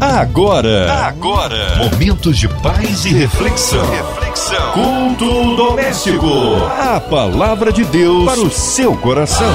Agora, agora, momentos de paz e reflexão. Reflexão. Culto doméstico. A palavra de Deus para o seu coração.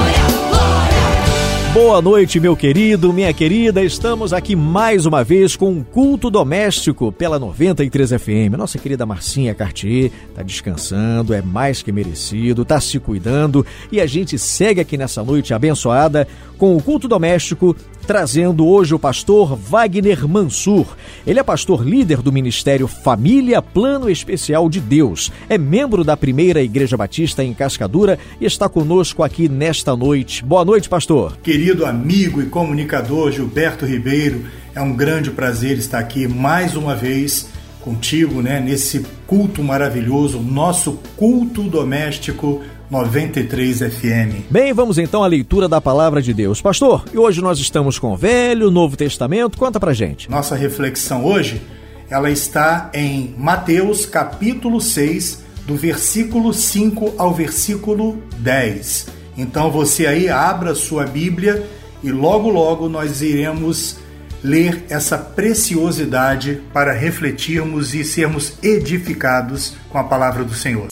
Boa noite, meu querido, minha querida. Estamos aqui mais uma vez com um culto doméstico pela 93 FM. Nossa querida Marcinha Cartier está descansando, é mais que merecido, está se cuidando e a gente segue aqui nessa noite abençoada com o culto doméstico trazendo hoje o pastor Wagner Mansur. Ele é pastor líder do Ministério Família Plano Especial de Deus. É membro da primeira Igreja Batista em Cascadura e está conosco aqui nesta noite. Boa noite, pastor. Querido amigo e comunicador Gilberto Ribeiro, é um grande prazer estar aqui mais uma vez contigo, né, nesse culto maravilhoso, nosso culto doméstico 93 FM. Bem, vamos então à leitura da palavra de Deus. Pastor, e hoje nós estamos com o Velho, Novo Testamento. Conta pra gente. Nossa reflexão hoje, ela está em Mateus capítulo 6, do versículo 5 ao versículo 10. Então você aí abra sua Bíblia e logo logo nós iremos ler essa preciosidade para refletirmos e sermos edificados com a palavra do Senhor.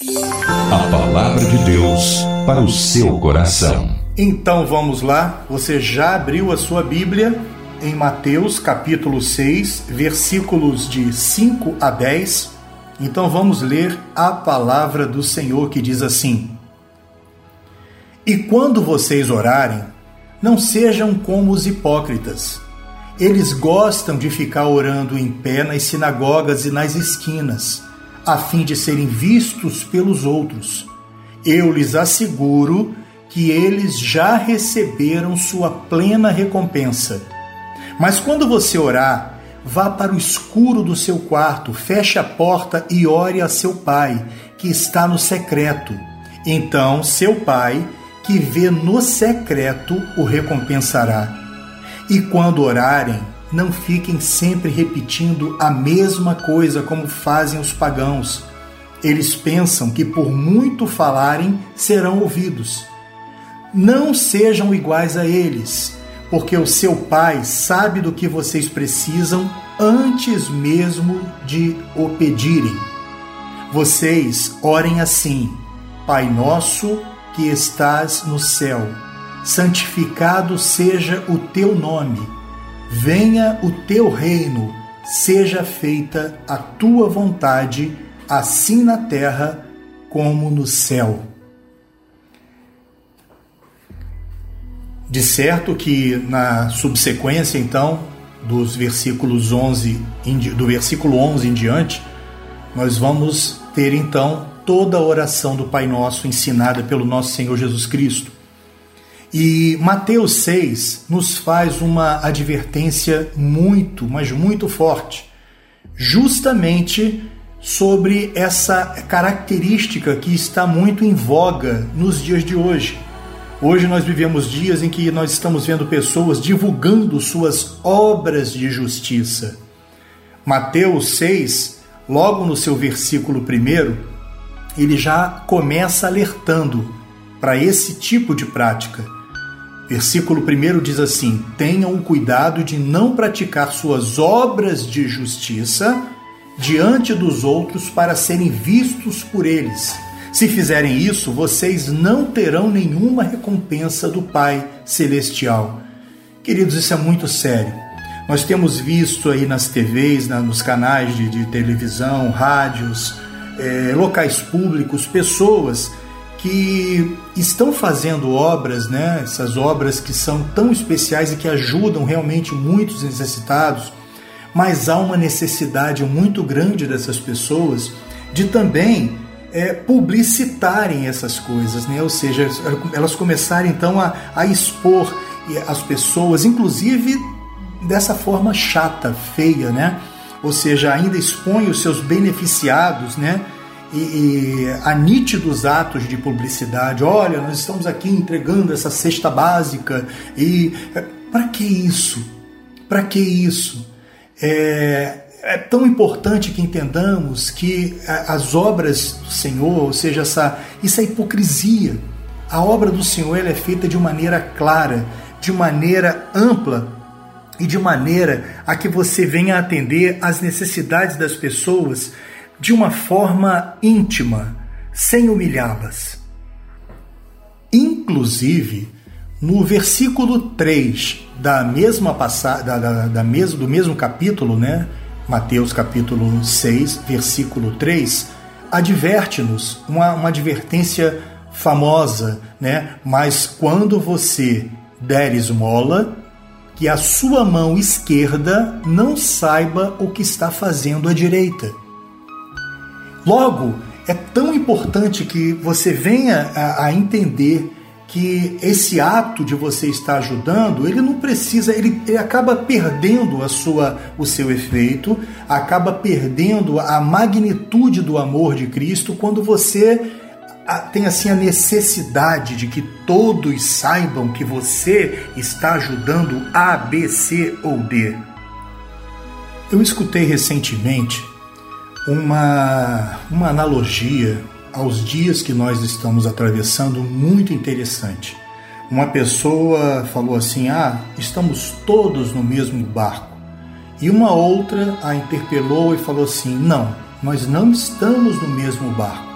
A palavra de Deus para o seu coração. Então vamos lá, você já abriu a sua Bíblia em Mateus capítulo 6, versículos de 5 a 10. Então vamos ler a palavra do Senhor que diz assim: E quando vocês orarem, não sejam como os hipócritas eles gostam de ficar orando em pé nas sinagogas e nas esquinas, a fim de serem vistos pelos outros. Eu lhes asseguro que eles já receberam sua plena recompensa. Mas quando você orar, vá para o escuro do seu quarto, feche a porta e ore a seu pai, que está no secreto. Então, seu pai, que vê no secreto, o recompensará e quando orarem, não fiquem sempre repetindo a mesma coisa como fazem os pagãos. Eles pensam que por muito falarem serão ouvidos. Não sejam iguais a eles, porque o seu Pai sabe do que vocês precisam antes mesmo de o pedirem. Vocês orem assim: Pai nosso que estás no céu santificado seja o teu nome, venha o teu reino, seja feita a tua vontade, assim na terra como no céu. De certo que na subsequência, então, dos versículos 11, do versículo 11 em diante, nós vamos ter então toda a oração do Pai Nosso ensinada pelo nosso Senhor Jesus Cristo. E Mateus 6 nos faz uma advertência muito, mas muito forte, justamente sobre essa característica que está muito em voga nos dias de hoje. Hoje nós vivemos dias em que nós estamos vendo pessoas divulgando suas obras de justiça. Mateus 6, logo no seu versículo 1, ele já começa alertando para esse tipo de prática Versículo 1 diz assim: Tenham o cuidado de não praticar suas obras de justiça diante dos outros para serem vistos por eles. Se fizerem isso, vocês não terão nenhuma recompensa do Pai Celestial. Queridos, isso é muito sério. Nós temos visto aí nas TVs, nos canais de, televisão, rádios, é, locais públicos, pessoas que estão fazendo obras, né, essas obras que são tão especiais e que ajudam realmente muitos necessitados, mas há uma necessidade muito grande dessas pessoas de também é, publicitarem essas coisas, né? ou seja, elas começarem então a, a expor as pessoas, inclusive dessa forma chata, feia, né? ou seja, ainda expõe os seus beneficiados, né? E, e a nítidos atos de publicidade. Olha, nós estamos aqui entregando essa cesta básica e é, para que isso? Para que isso? É, é tão importante que entendamos que as obras do Senhor, ou seja, essa, isso é hipocrisia. A obra do Senhor ela é feita de maneira clara, de maneira ampla, e de maneira a que você venha atender às necessidades das pessoas de uma forma íntima, sem humilhá-las. Inclusive, no versículo 3 da mesma passagem, da, da, da mesmo, do mesmo capítulo, né? Mateus capítulo 6, versículo 3, adverte-nos uma, uma advertência famosa, né? Mas quando você der esmola, que a sua mão esquerda não saiba o que está fazendo a direita. Logo, é tão importante que você venha a, a entender que esse ato de você estar ajudando, ele não precisa, ele, ele, acaba perdendo a sua, o seu efeito, acaba perdendo a magnitude do amor de Cristo quando você tem assim a necessidade de que todos saibam que você está ajudando A, B, C ou D. Eu escutei recentemente uma, uma analogia aos dias que nós estamos atravessando muito interessante. Uma pessoa falou assim: Ah, estamos todos no mesmo barco. E uma outra a interpelou e falou assim: Não, nós não estamos no mesmo barco.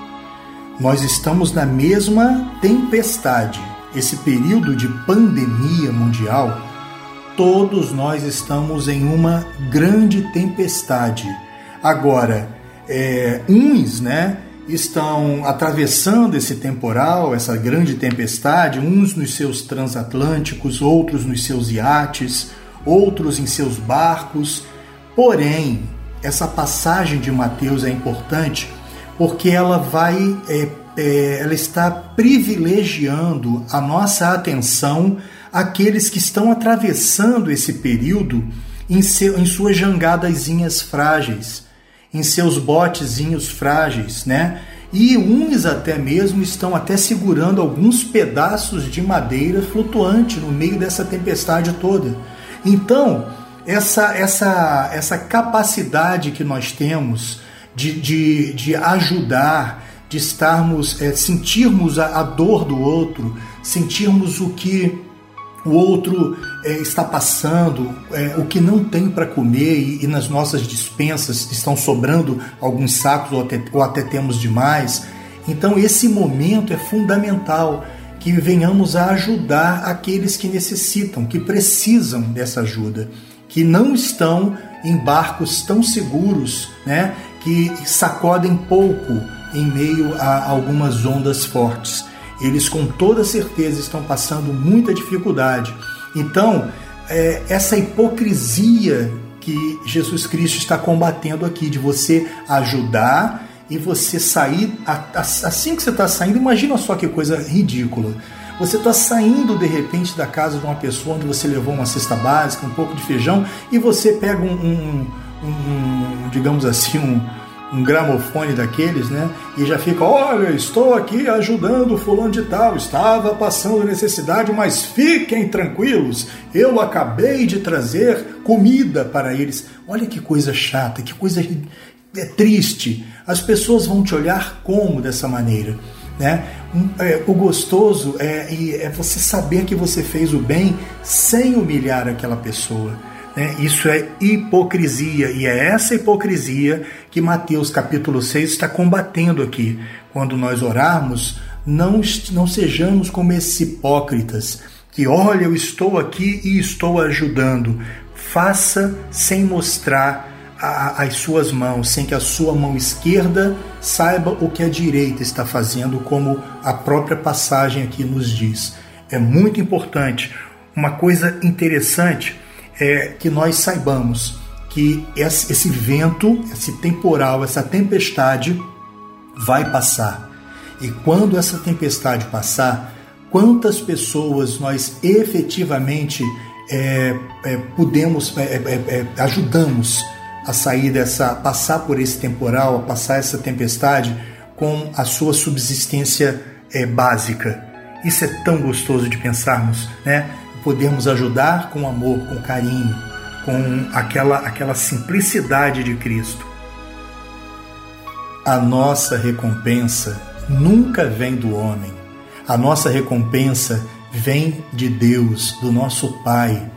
Nós estamos na mesma tempestade. Esse período de pandemia mundial, todos nós estamos em uma grande tempestade. Agora, é, uns, né, estão atravessando esse temporal, essa grande tempestade, uns nos seus transatlânticos, outros nos seus iates, outros em seus barcos. Porém, essa passagem de Mateus é importante porque ela vai, é, é, ela está privilegiando a nossa atenção àqueles que estão atravessando esse período em, seu, em suas jangadazinhas frágeis em seus botezinhos frágeis, né? E uns até mesmo estão até segurando alguns pedaços de madeira flutuante no meio dessa tempestade toda. Então, essa, essa, essa capacidade que nós temos de, de, de ajudar, de estarmos, é, sentirmos a, a dor do outro, sentirmos o que o outro é, está passando, é, o que não tem para comer e, e, nas nossas dispensas estão sobrando alguns sacos ou até, ou até temos demais. Então, esse momento é fundamental que venhamos a ajudar aqueles que necessitam, que precisam dessa ajuda, que não estão em barcos tão seguros, né, que sacodem pouco em meio a algumas ondas fortes eles com toda certeza estão passando muita dificuldade. Então, é, essa hipocrisia que Jesus Cristo está combatendo aqui, de você ajudar e você sair, assim que você está saindo, imagina só que coisa ridícula. Você está saindo de repente da casa de uma pessoa onde você levou uma cesta básica, um pouco de feijão, e você pega um, um, um digamos assim, um, um gramofone daqueles, né? E já fica, olha, estou aqui ajudando o fulano de tal, estava passando necessidade, mas fiquem tranquilos, eu acabei de trazer comida para eles. Olha que coisa chata, que coisa é triste. As pessoas vão te olhar como dessa maneira, né? É, o gostoso é, é você saber que você fez o bem sem humilhar aquela pessoa. Né? Isso é hipocrisia, e é essa hipocrisia que Mateus capítulo 6 está combatendo aqui. Quando nós orarmos, não, não sejamos como esses hipócritas, que olha, eu estou aqui e estou ajudando. Faça sem mostrar a, as suas mãos, sem que a sua mão esquerda saiba o que a direita está fazendo, como a própria passagem aqui nos diz. É muito importante. Uma coisa interessante é que nós saibamos que esse vento, esse temporal, essa tempestade vai passar. E quando essa tempestade passar, quantas pessoas nós efetivamente é, é, podemos, é, é, é ajudamos a sair dessa, passar por esse temporal, a passar essa tempestade com a sua subsistência é, básica. Isso é tão gostoso de pensarmos, né? Podemos ajudar com amor, com carinho, com aquela, aquela simplicidade de Cristo. A nossa recompensa nunca vem do homem. A nossa recompensa vem de Deus, do nosso Pai.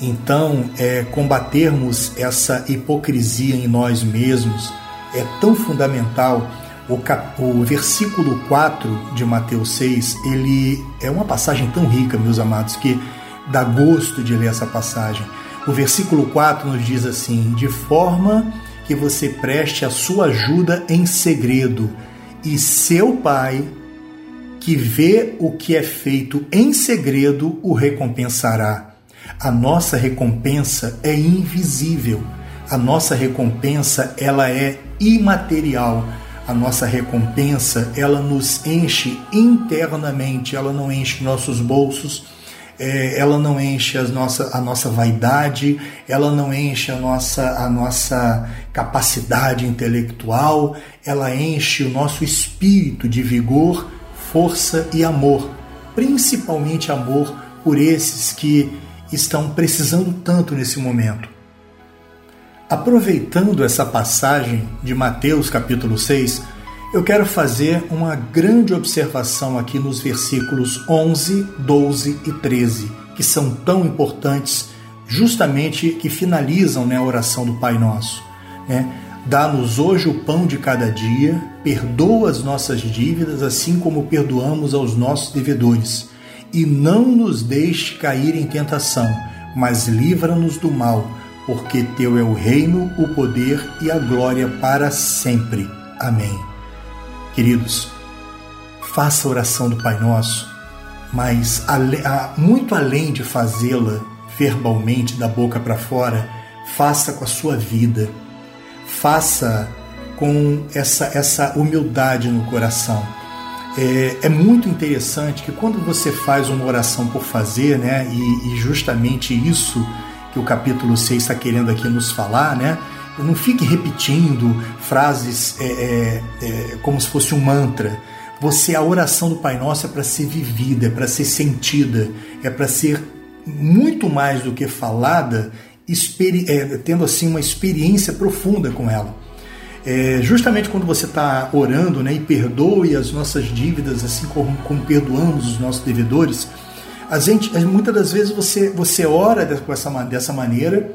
Então, é, combatermos essa hipocrisia em nós mesmos é tão fundamental. O, cap, o versículo 4 de Mateus 6, ele é uma passagem tão rica, meus amados, que dá gosto de ler essa passagem. O versículo 4 nos diz assim: de forma que você preste a sua ajuda em segredo, e seu Pai, que vê o que é feito em segredo, o recompensará. A nossa recompensa é invisível. A nossa recompensa, ela é imaterial. A nossa recompensa, ela nos enche internamente, ela não enche nossos bolsos, é, ela não enche as nossa, a nossa vaidade, ela não enche a nossa, a nossa capacidade intelectual, ela enche o nosso espírito de vigor, força e amor, principalmente amor por esses que estão precisando tanto nesse momento. Aproveitando essa passagem de Mateus capítulo 6, eu quero fazer uma grande observação aqui nos versículos 11, 12 e 13, que são tão importantes, justamente que finalizam né, a oração do Pai Nosso. Né? Dá-nos hoje o pão de cada dia, perdoa as nossas dívidas, assim como perdoamos aos nossos devedores. E não nos deixe cair em tentação, mas livra-nos do mal, porque Teu é o reino, o poder e a glória para sempre. Amém. Queridos, faça a oração do Pai Nosso, mas muito além de fazê-la verbalmente da boca para fora, faça com a sua vida, faça com essa, essa humildade no coração. É, é, muito interessante que quando você faz uma oração por fazer, né, e, e justamente isso que o capítulo 6 está querendo aqui nos falar, né, não fique repetindo frases é, é, é, como se fosse um mantra. Você, a oração do Pai Nosso é para ser vivida, é para ser sentida, é para ser muito mais do que falada, é, tendo assim uma experiência profunda com ela. É, justamente quando você está orando né, e perdoe as nossas dívidas, assim como, como perdoamos os nossos devedores, a gente, muitas das vezes você, você ora dessa, dessa maneira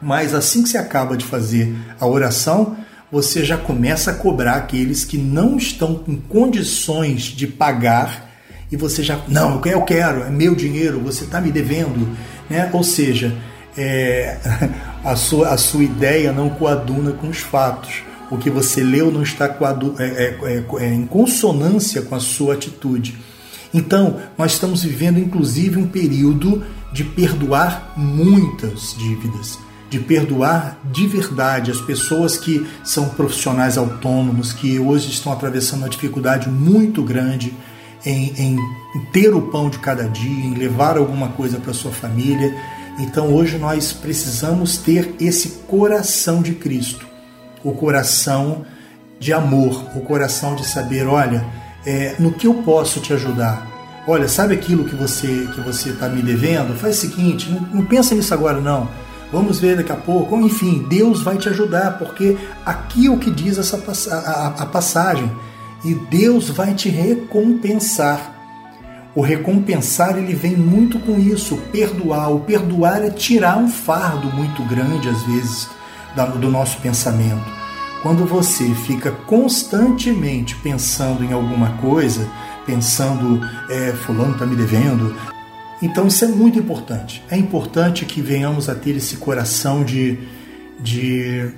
mas assim que você acaba de fazer a oração, você já começa a cobrar aqueles que não estão com condições de pagar e você já, não, eu quero, é meu dinheiro, você está me devendo, né? Ou seja, é, a, sua, a sua ideia não coaduna com os fatos. O que você leu não está coadu, é, é, é, é em consonância com a sua atitude. Então, nós estamos vivendo inclusive um período de perdoar muitas dívidas de perdoar de verdade as pessoas que são profissionais autônomos, que hoje estão atravessando uma dificuldade muito grande em, em ter o pão de cada dia, em levar alguma coisa para sua família. Então hoje nós precisamos ter esse coração de Cristo, o coração de amor, o coração de saber, olha, é, no que eu posso te ajudar. Olha, sabe aquilo que você que você está me devendo? Faz o seguinte, não, não pensa nisso agora não Vamos ver daqui a pouco. Enfim, Deus vai te ajudar, porque aqui é o que diz essa a, a passagem. E Deus vai te recompensar. O recompensar ele vem muito com isso, perdoar. O perdoar é tirar um fardo muito grande às vezes do nosso pensamento. Quando você fica constantemente pensando em alguma coisa, pensando, é, fulano está me devendo, então isso é muito importante. É importante que venhamos a ter esse coração de, de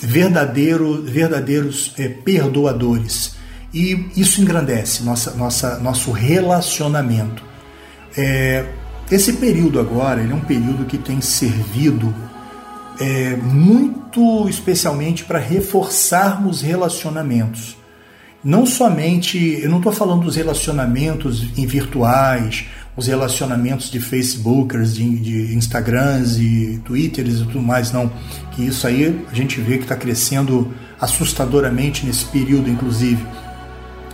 verdadeiro, verdadeiros é, perdoadores. E isso engrandece nossa, nossa, nosso relacionamento. É, esse período agora é um período que tem servido é, muito especialmente para reforçarmos relacionamentos. Não somente, eu não estou falando dos relacionamentos virtuais, os relacionamentos de Facebookers, de, de Instagrams e Twitters e tudo mais, não. Que isso aí a gente vê que está crescendo assustadoramente nesse período, inclusive.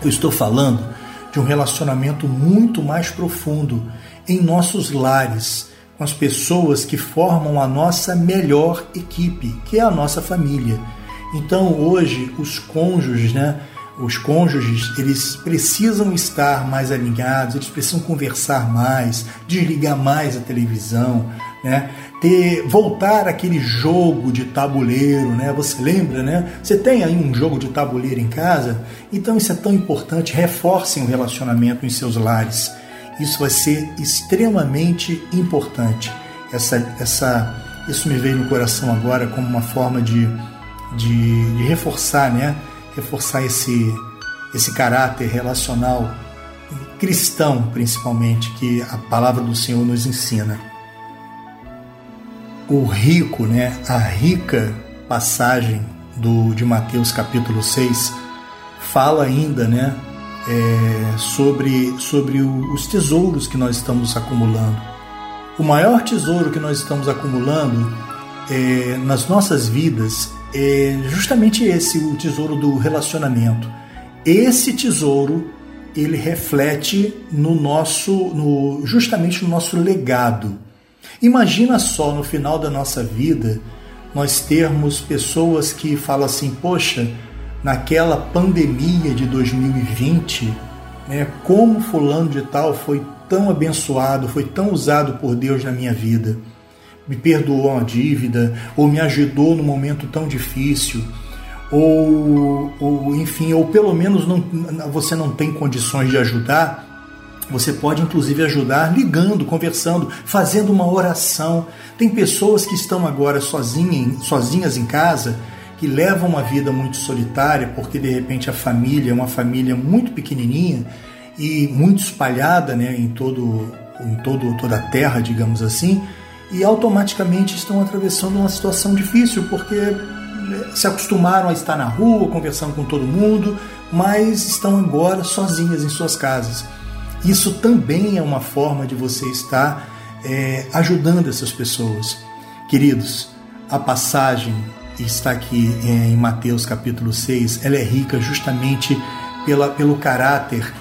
Eu estou falando de um relacionamento muito mais profundo em nossos lares, com as pessoas que formam a nossa melhor equipe, que é a nossa família. Então hoje os cônjuges, né? Os cônjuges eles precisam estar mais alinhados, eles precisam conversar mais, desligar mais a televisão, né? Ter voltar aquele jogo de tabuleiro, né? Você lembra, né? Você tem aí um jogo de tabuleiro em casa? Então isso é tão importante. Reforcem o relacionamento em seus lares. Isso vai ser extremamente importante. Essa, essa, isso me veio no coração agora como uma forma de, de, de reforçar, né? Reforçar esse, esse caráter relacional cristão, principalmente, que a palavra do Senhor nos ensina. O rico, né, a rica passagem do, de Mateus capítulo 6 fala ainda né, é, sobre, sobre o, os tesouros que nós estamos acumulando. O maior tesouro que nós estamos acumulando é, nas nossas vidas é justamente esse, o tesouro do relacionamento. Esse tesouro ele reflete no nosso, no, justamente no nosso legado. Imagina só no final da nossa vida nós termos pessoas que falam assim, poxa, naquela pandemia de 2020, né, como fulano de tal foi tão abençoado, foi tão usado por Deus na minha vida, me perdoou uma dívida ou me ajudou no momento tão difícil ou, ou enfim, ou pelo menos não, você não tem condições de ajudar, você pode inclusive ajudar ligando, conversando, fazendo uma oração. Tem pessoas que estão agora sozinhas, sozinhas em casa, que levam uma vida muito solitária, porque de repente a família é uma família muito pequenininha e muito espalhada né, em, todo, em todo, toda a terra, digamos assim, e automaticamente estão atravessando uma situação difícil, porque se acostumaram a estar na rua, conversando com todo mundo, mas estão agora sozinhas em suas casas. Isso também é uma forma de você estar é, ajudando essas pessoas. Queridos, a passagem está aqui é, em Mateus capítulo 6, ela é rica justamente pela, pelo caráter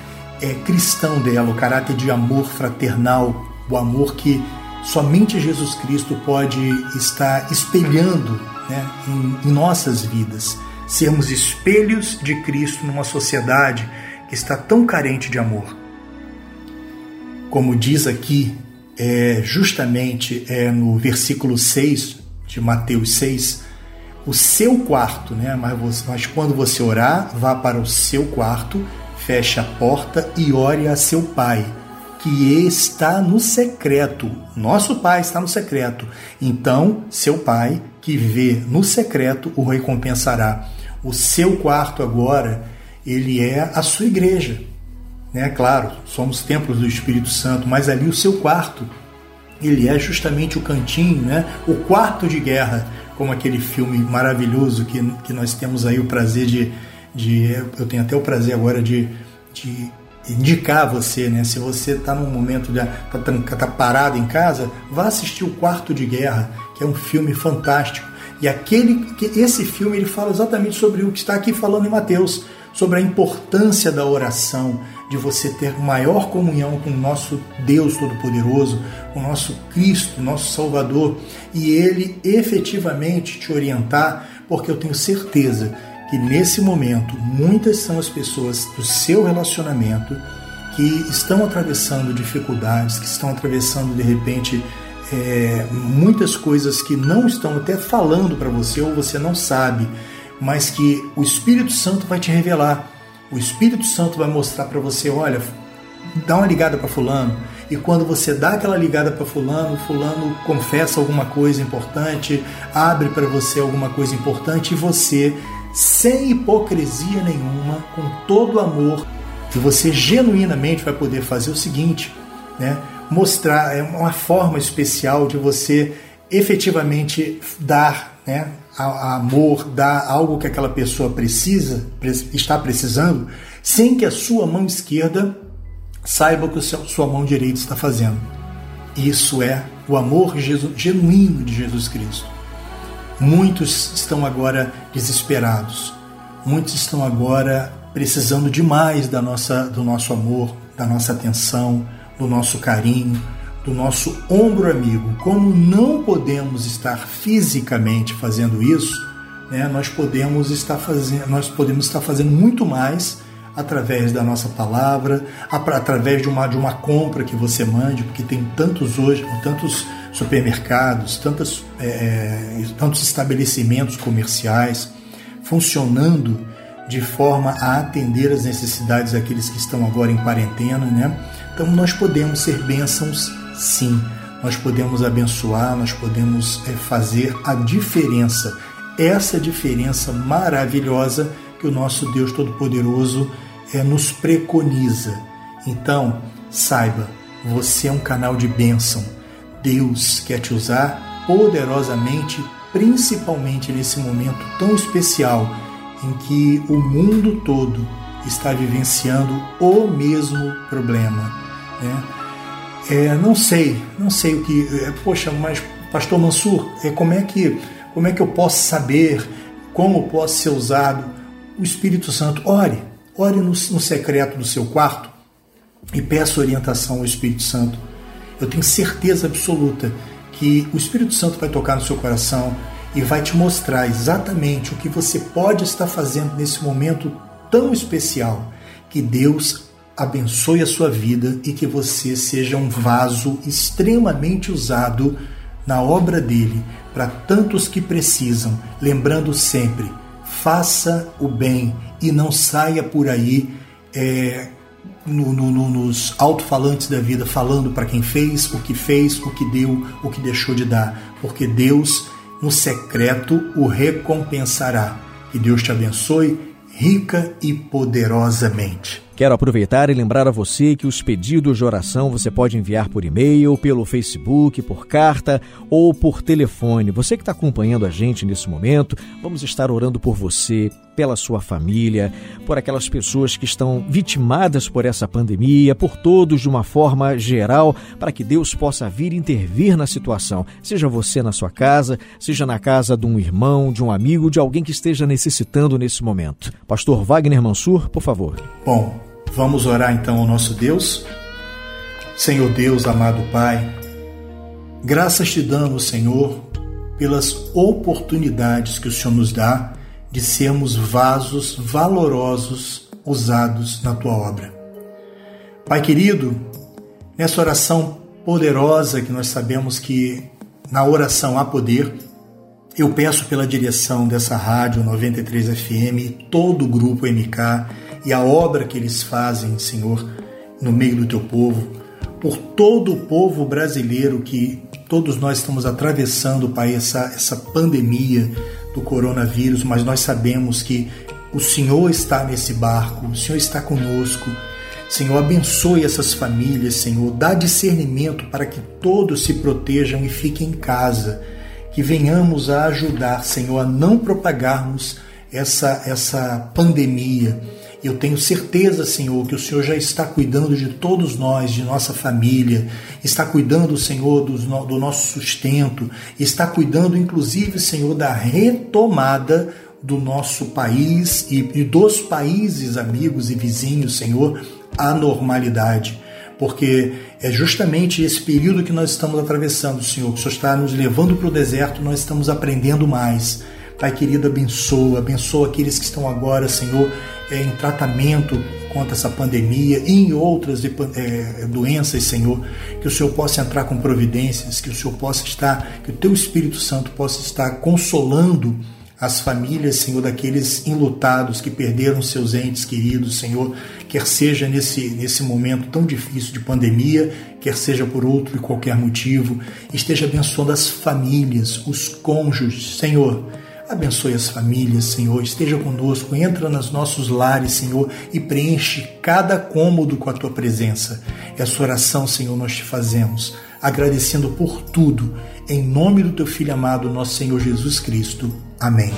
é, cristão dela, o caráter de amor fraternal, o amor que somente Jesus Cristo pode estar espelhando né, em, em nossas vidas, sermos espelhos de Cristo numa sociedade que está tão carente de amor. Como diz aqui, é, justamente é, no versículo 6 de Mateus 6, o seu quarto, né? Mas, você, mas quando você orar, vá para o seu quarto, feche a porta e ore a seu pai que está no secreto. Nosso Pai está no secreto. Então, seu Pai, que vê no secreto, o recompensará. O seu quarto agora, ele é a sua igreja. Né? Claro, somos templos do Espírito Santo, mas ali o seu quarto, ele é justamente o cantinho, né? o quarto de guerra, como aquele filme maravilhoso que, que nós temos aí o prazer de, de. Eu tenho até o prazer agora de, de indicar você, né? Se você está num momento de tá, tá parado em casa, vá assistir o Quarto de Guerra, que é um filme fantástico. E aquele, que esse filme ele fala exatamente sobre o que está aqui falando em Mateus, sobre a importância da oração, de você ter maior comunhão com o nosso Deus Todo-Poderoso, o nosso Cristo, nosso Salvador, e ele efetivamente te orientar, porque eu tenho certeza que nesse momento muitas são as pessoas do seu relacionamento que estão atravessando dificuldades, que estão atravessando de repente é, muitas coisas que não estão até falando para você ou você não sabe, mas que o Espírito Santo vai te revelar. O Espírito Santo vai mostrar para você, olha, dá uma ligada para fulano. E quando você dá aquela ligada para fulano, fulano confessa alguma coisa importante, abre para você alguma coisa importante e você sem hipocrisia nenhuma, com todo amor, e você genuinamente vai poder fazer o seguinte, né? Mostrar é uma forma especial de você efetivamente dar, né, amor, dar algo que aquela pessoa precisa, está precisando, sem que a sua mão esquerda saiba o que a sua mão direita está fazendo. Isso é o amor genuíno de Jesus Cristo. Muitos estão agora desesperados. Muitos estão agora precisando demais da nossa, do nosso amor, da nossa atenção, do nosso carinho, do nosso ombro amigo. Como não podemos estar fisicamente fazendo isso, né, nós podemos estar fazendo, nós podemos estar fazendo muito mais através da nossa palavra, através de uma, de uma compra que você mande, porque tem tantos hoje, tantos supermercados, tantas, é, é, tantos estabelecimentos comerciais funcionando de forma a atender as necessidades daqueles que estão agora em quarentena, né? Então nós podemos ser bênçãos, sim. Nós podemos abençoar, nós podemos é, fazer a diferença. Essa diferença maravilhosa que o nosso Deus Todo-Poderoso é, nos preconiza. Então, saiba, você é um canal de bênção. Deus quer te usar poderosamente, principalmente nesse momento tão especial em que o mundo todo está vivenciando o mesmo problema. Né? É, não sei, não sei o que. É, poxa, mas Pastor Mansur, é, como é que como é que eu posso saber como posso ser usado? O Espírito Santo, ore, ore no, no secreto do seu quarto e peça orientação ao Espírito Santo. Eu tenho certeza absoluta que o Espírito Santo vai tocar no seu coração e vai te mostrar exatamente o que você pode estar fazendo nesse momento tão especial. Que Deus abençoe a sua vida e que você seja um vaso extremamente usado na obra dele para tantos que precisam, lembrando sempre: faça o bem e não saia por aí é, no, no, no, nos alto-falantes da vida falando para quem fez, o que fez, o que deu, o que deixou de dar, porque Deus, no secreto, o recompensará. Que Deus te abençoe rica e poderosamente. Quero aproveitar e lembrar a você que os pedidos de oração você pode enviar por e-mail, pelo Facebook, por carta ou por telefone. Você que está acompanhando a gente nesse momento, vamos estar orando por você, pela sua família, por aquelas pessoas que estão vitimadas por essa pandemia, por todos de uma forma geral, para que Deus possa vir intervir na situação. Seja você na sua casa, seja na casa de um irmão, de um amigo, de alguém que esteja necessitando nesse momento. Pastor Wagner Mansur, por favor. Bom, Vamos orar então ao nosso Deus? Senhor Deus, amado Pai, graças te damos, Senhor, pelas oportunidades que o Senhor nos dá de sermos vasos valorosos usados na tua obra. Pai querido, nessa oração poderosa que nós sabemos que na oração há poder, eu peço pela direção dessa rádio 93 FM e todo o grupo MK e a obra que eles fazem, Senhor, no meio do teu povo, por todo o povo brasileiro que todos nós estamos atravessando, Pai, essa, essa pandemia do coronavírus, mas nós sabemos que o Senhor está nesse barco, o Senhor está conosco. Senhor, abençoe essas famílias, Senhor, dá discernimento para que todos se protejam e fiquem em casa, que venhamos a ajudar, Senhor, a não propagarmos essa, essa pandemia eu tenho certeza, Senhor, que o Senhor já está cuidando de todos nós, de nossa família, está cuidando, Senhor, do, do nosso sustento, está cuidando, inclusive, Senhor, da retomada do nosso país e, e dos países amigos e vizinhos, Senhor, à normalidade porque é justamente esse período que nós estamos atravessando, Senhor, que o Senhor está nos levando para o deserto, nós estamos aprendendo mais. Pai querido, abençoa, abençoa aqueles que estão agora, Senhor, é, em tratamento contra essa pandemia e em outras é, doenças, Senhor, que o Senhor possa entrar com providências, que o Senhor possa estar, que o Teu Espírito Santo possa estar consolando as famílias, Senhor, daqueles enlutados que perderam seus entes queridos, Senhor, quer seja nesse, nesse momento tão difícil de pandemia, quer seja por outro e qualquer motivo, esteja abençoando as famílias, os cônjuges, Senhor Abençoe as famílias, Senhor. Esteja conosco, entra nos nossos lares, Senhor, e preenche cada cômodo com a tua presença. Essa oração, Senhor, nós te fazemos, agradecendo por tudo, em nome do teu Filho amado, nosso Senhor Jesus Cristo. Amém.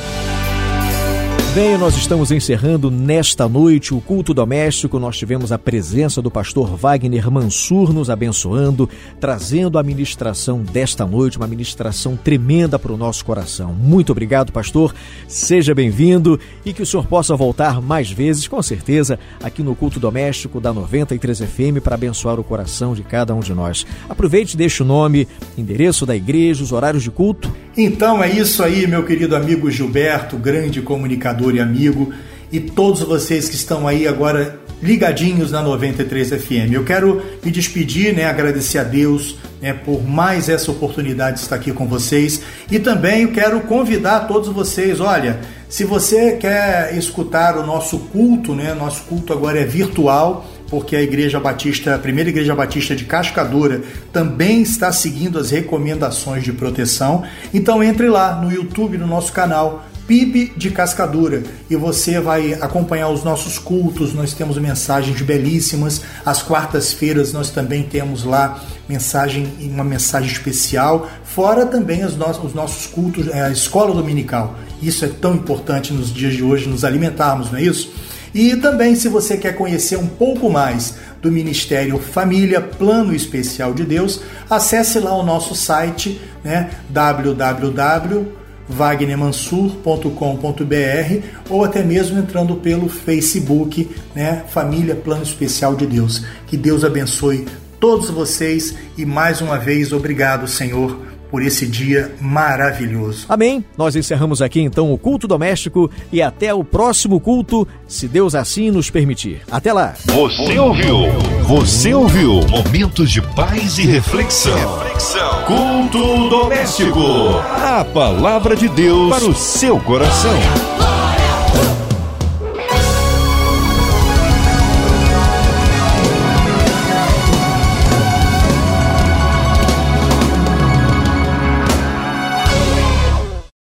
Bem, nós estamos encerrando nesta noite o culto doméstico. Nós tivemos a presença do pastor Wagner Mansur nos abençoando, trazendo a ministração desta noite, uma ministração tremenda para o nosso coração. Muito obrigado, pastor. Seja bem-vindo e que o senhor possa voltar mais vezes, com certeza, aqui no culto doméstico da 93 FM para abençoar o coração de cada um de nós. Aproveite e deixe o nome, endereço da igreja, os horários de culto. Então é isso aí, meu querido amigo Gilberto, grande comunicador e amigo, e todos vocês que estão aí agora ligadinhos na 93 FM. Eu quero me despedir, né, agradecer a Deus né, por mais essa oportunidade de estar aqui com vocês e também quero convidar todos vocês, olha, se você quer escutar o nosso culto, né, nosso culto agora é virtual, porque a Igreja Batista, a primeira Igreja Batista de Cascadura, também está seguindo as recomendações de proteção. Então entre lá no YouTube, no nosso canal, PIB de Cascadura e você vai acompanhar os nossos cultos. Nós temos mensagens belíssimas. Às quartas-feiras nós também temos lá mensagem, uma mensagem especial. Fora também os nossos, os nossos cultos, é, a escola dominical. Isso é tão importante nos dias de hoje, nos alimentarmos, não é isso? E também, se você quer conhecer um pouco mais do Ministério Família Plano Especial de Deus, acesse lá o nosso site, né, www wagnermansur.com.br ou até mesmo entrando pelo Facebook, né, Família Plano Especial de Deus. Que Deus abençoe todos vocês e mais uma vez obrigado, Senhor, por esse dia maravilhoso. Amém. Nós encerramos aqui então o culto doméstico e até o próximo culto, se Deus assim nos permitir. Até lá. Você ouviu? Você ouviu? Momentos de paz e reflexão. reflexão. Culto doméstico. A palavra de Deus para o seu coração. Glória.